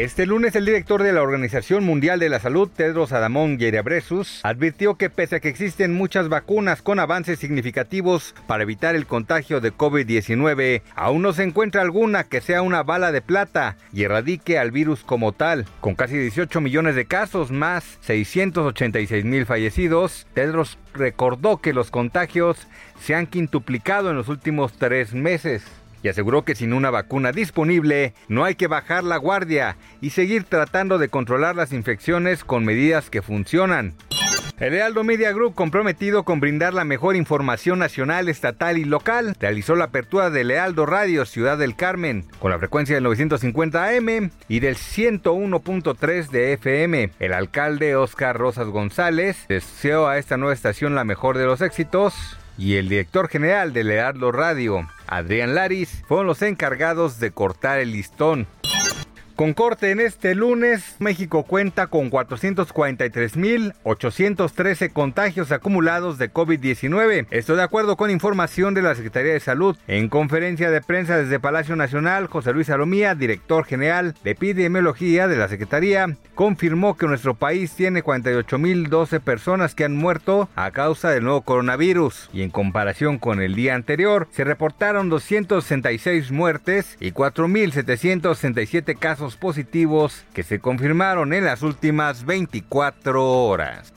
Este lunes el director de la Organización Mundial de la Salud, Tedros Adamón Ghebreyesus, advirtió que pese a que existen muchas vacunas con avances significativos para evitar el contagio de COVID-19, aún no se encuentra alguna que sea una bala de plata y erradique al virus como tal. Con casi 18 millones de casos más 686 mil fallecidos, Tedros recordó que los contagios se han quintuplicado en los últimos tres meses y aseguró que sin una vacuna disponible no hay que bajar la guardia y seguir tratando de controlar las infecciones con medidas que funcionan. El Heraldo Media Group, comprometido con brindar la mejor información nacional, estatal y local, realizó la apertura del Heraldo Radio Ciudad del Carmen con la frecuencia del 950 AM y del 101.3 de FM. El alcalde Oscar Rosas González deseó a esta nueva estación la mejor de los éxitos y el director general del Heraldo Radio, Adrián Laris, fueron los encargados de cortar el listón. Con corte en este lunes, México cuenta con 443.813 contagios acumulados de COVID-19. Esto de acuerdo con información de la Secretaría de Salud. En conferencia de prensa desde Palacio Nacional, José Luis Alomía, director general de epidemiología de la Secretaría, confirmó que nuestro país tiene 48.012 personas que han muerto a causa del nuevo coronavirus. Y en comparación con el día anterior, se reportaron 266 muertes y 4.767 casos positivos que se confirmaron en las últimas 24 horas.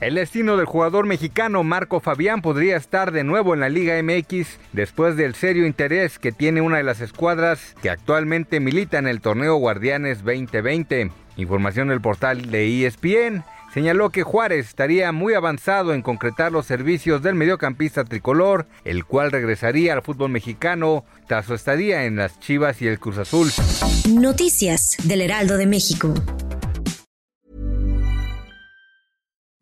El destino del jugador mexicano Marco Fabián podría estar de nuevo en la Liga MX después del serio interés que tiene una de las escuadras que actualmente milita en el torneo Guardianes 2020. Información del portal de ESPN señaló que Juárez estaría muy avanzado en concretar los servicios del mediocampista tricolor, el cual regresaría al fútbol mexicano tras su estadía en las Chivas y el Cruz Azul. Noticias del Heraldo de México.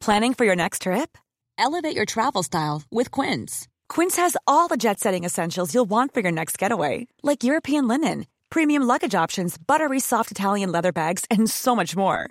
Planning for your next trip? Elevate your travel style with Quince. Quince has all the jet setting essentials you'll want for your next getaway, like European linen, premium luggage options, buttery soft Italian leather bags, and so much more.